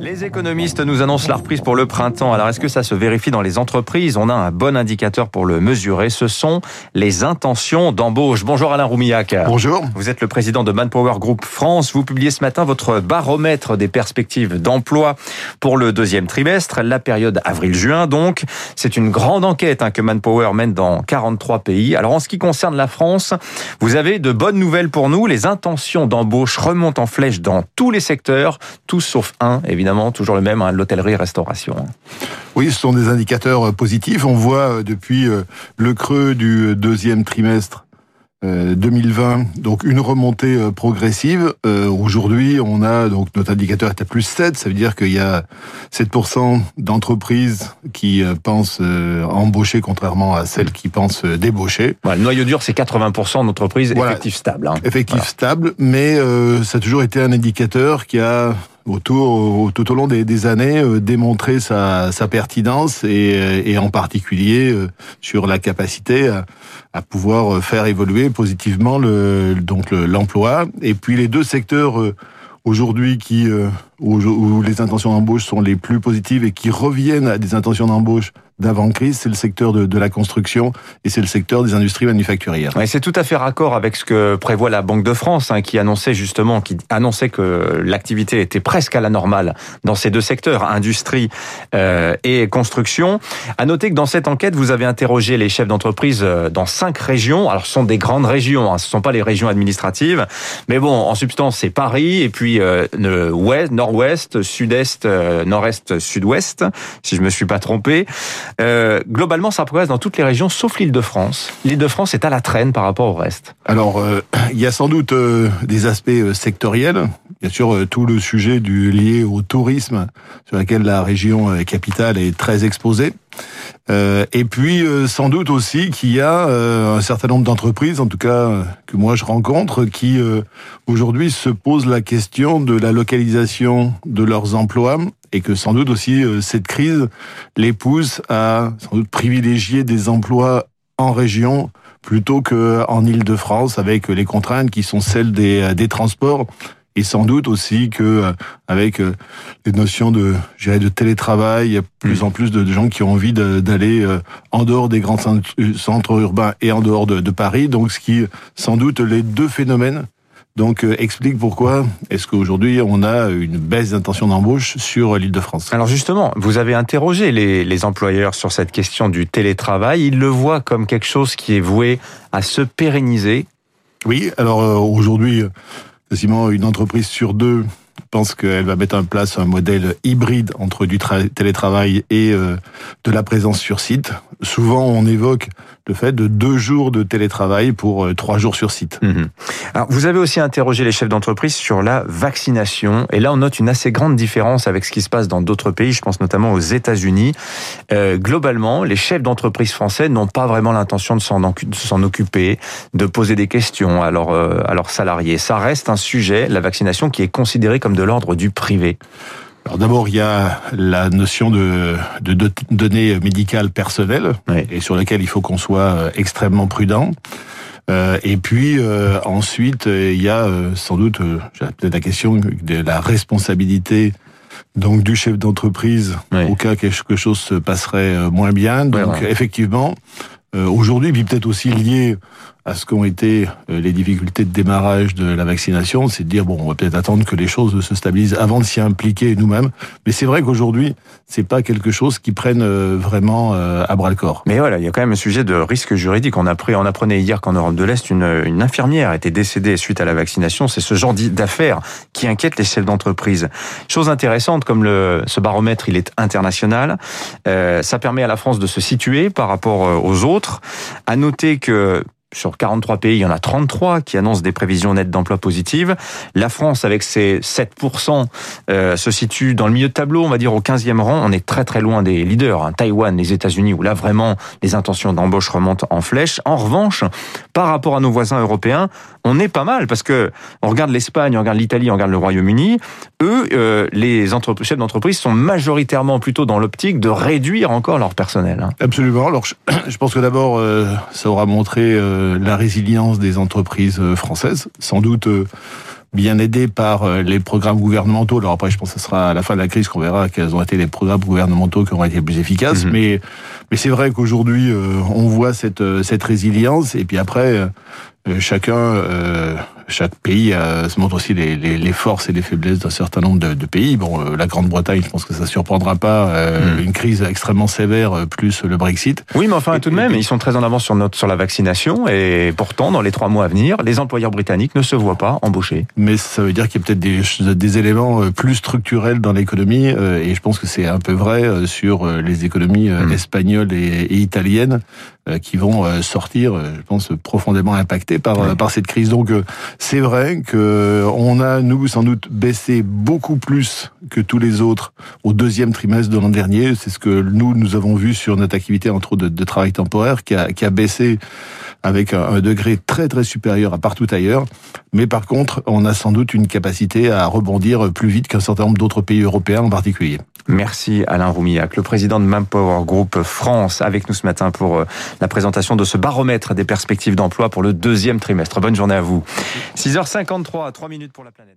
Les économistes nous annoncent la reprise pour le printemps. Alors est-ce que ça se vérifie dans les entreprises? On a un bon indicateur pour le mesurer. Ce sont les intentions d'embauche. Bonjour Alain Roumillac. Bonjour. Vous êtes le président de Manpower Group France. Vous publiez ce matin votre baromètre des perspectives d'emploi pour le deuxième trimestre, la période avril-juin donc. C'est une grande enquête hein, que Manpower mène dans 43 pays. Alors en ce qui concerne la France, vous avez de bonnes nouvelles pour nous. Les intentions d'embauche remontent en flèche dans tous les secteurs, tous sauf un, évidemment évidemment toujours le même, hein, l'hôtellerie-restauration. Oui, ce sont des indicateurs euh, positifs. On voit euh, depuis euh, le creux du deuxième trimestre 2020, donc une remontée progressive. Aujourd'hui, on a donc notre indicateur est à plus 7, ça veut dire qu'il y a 7% d'entreprises qui pensent embaucher contrairement à celles qui pensent débaucher. le noyau dur, c'est 80% d'entreprises effectifs stables. Hein. Effectifs stables, mais ça a toujours été un indicateur qui a autour, tout au long des, années, euh, démontrer sa, pertinence et, euh, et, en particulier euh, sur la capacité à, pouvoir faire évoluer positivement le, donc l'emploi. et puis les deux secteurs aujourd'hui qui où, les intentions d'embauche sont les plus positives et qui reviennent à des intentions d'embauche d'avant-crise, c'est le secteur de, de, la construction et c'est le secteur des industries manufacturières. Ouais, c'est tout à fait raccord avec ce que prévoit la Banque de France, hein, qui annonçait justement, qui annonçait que l'activité était presque à la normale dans ces deux secteurs, industrie euh, et construction. À noter que dans cette enquête, vous avez interrogé les chefs d'entreprise euh, dans cinq régions. Alors, ce sont des grandes régions, hein, ce ne sont pas les régions administratives, mais bon, en substance, c'est Paris et puis euh, le ouest, nord-ouest, sud-est, euh, nord-est, sud-ouest, si je me suis pas trompé. Euh, globalement, ça progresse dans toutes les régions, sauf l'Île-de-France. L'Île-de-France est à la traîne par rapport au reste. Alors, euh, il y a sans doute des aspects sectoriels. Bien sûr, tout le sujet du lié au tourisme, sur lequel la région capitale est très exposée. et puis, sans doute aussi qu'il y a un certain nombre d'entreprises, en tout cas que moi je rencontre, qui aujourd'hui se posent la question de la localisation de leurs emplois et que sans doute aussi euh, cette crise les pousse à sans doute privilégier des emplois en région plutôt qu'en Île-de-France avec les contraintes qui sont celles des, euh, des transports et sans doute aussi que euh, avec les notions de de télétravail, il y a plus mmh. en plus de gens qui ont envie d'aller en dehors des grands centres urbains et en dehors de, de Paris. Donc, ce qui sans doute les deux phénomènes donc euh, explique pourquoi est-ce qu'aujourd'hui on a une baisse d'intention d'embauche sur l'île de France. Alors justement, vous avez interrogé les, les, employeurs sur cette question du télétravail. Ils le voient comme quelque chose qui est voué à se pérenniser. Oui, alors euh, aujourd'hui, quasiment une entreprise sur deux pense qu'elle va mettre en place un modèle hybride entre du télétravail et euh, de la présence sur site. Souvent, on évoque le fait de deux jours de télétravail pour euh, trois jours sur site. Mhm. Alors, vous avez aussi interrogé les chefs d'entreprise sur la vaccination. Et là, on note une assez grande différence avec ce qui se passe dans d'autres pays. Je pense notamment aux États-Unis. Euh, globalement, les chefs d'entreprise français n'ont pas vraiment l'intention de s'en occuper, de poser des questions à leurs, euh, à leurs salariés. Ça reste un sujet, la vaccination, qui est considéré comme de l'ordre du privé. Alors d'abord, il y a la notion de, de, données médicales personnelles et sur laquelle il faut qu'on soit euh, extrêmement prudent. Euh, et puis euh, ensuite, il y a sans doute peut-être la question de la responsabilité donc du chef d'entreprise au cas quelque chose se passerait moins bien. Donc effectivement, aujourd'hui, puis peut-être aussi lié à ce qu'ont été euh, les difficultés de démarrage de la vaccination, c'est de dire bon, on va peut-être attendre que les choses se stabilisent avant de s'y impliquer nous-mêmes. Mais c'est vrai qu'aujourd'hui, c'est pas quelque chose qui prenne euh, vraiment euh, à bras le corps. Mais voilà, il y a quand même un sujet de risque juridique. On, apprenait hier qu'en Europe de l'Est, une, une infirmière été décédée suite à la vaccination. C'est ce genre d'affaires qui inquiète les chefs d'entreprise. Chose intéressante, comme ce baromètre, il est international, ça permet à la France de se situer par rapport aux autres. À noter que sur 43 pays, il y en a 33 qui annoncent des prévisions nettes d'emploi positives. La France, avec ses 7%, euh, se situe dans le milieu de tableau, on va dire au 15e rang. On est très très loin des leaders, hein. Taïwan, les États-Unis, où là vraiment les intentions d'embauche remontent en flèche. En revanche, par rapport à nos voisins européens, on est pas mal parce que on regarde l'Espagne, on regarde l'Italie, on regarde le Royaume-Uni. Eux, euh, les chefs d'entreprise sont majoritairement plutôt dans l'optique de réduire encore leur personnel. Hein. Absolument. Alors, je, pense que d'abord, euh, ça aura montré euh, la résilience des entreprises françaises. Sans doute bien aidé par les programmes gouvernementaux. Alors après, je pense que ce sera à la fin de la crise qu'on verra quels ont été les programmes gouvernementaux qui ont été les plus efficaces. Mhm. Mais, mais c'est vrai qu'aujourd'hui, on voit cette, cette résilience. Et puis après, chacun chaque pays euh, se montre aussi les, les, les, forces et les faiblesses d'un certain nombre de, de pays. Bon, euh, la Grande-Bretagne, je pense que ça surprendra pas euh, hmm. une crise extrêmement sévère plus le Brexit. Oui, mais enfin tout de même, ils sont très en avance sur notre sur la vaccination et pourtant dans les trois mois à venir, les employeurs britanniques ne se voient pas embauchés. Mais ça veut dire qu'il y a peut-être des, des éléments plus structurels dans l'économie et je pense que c'est un peu vrai sur les économies hmm. espagnoles et, et italiennes qui vont sortir, je pense, profondément impactées par par cette crise. Donc c'est vrai que on a nous sans doute baissé beaucoup plus que tous les autres au deuxième trimestre de l'an dernier. C'est ce que nous nous avons vu sur notre activité entre autres de, travail temporaire qui a, baissé avec un, degré très très supérieur à partout ailleurs. Mais par contre, on a sans doute une capacité à rebondir plus vite qu'un certain nombre d'autres pays européens en particulier. Merci Alain Roumillac, le président de Manpower Group France, avec nous ce matin pour euh, la présentation de ce baromètre des perspectives d'emploi pour le deuxième trimestre. Bonne journée à vous. 6h53, 3 minutes pour la planète.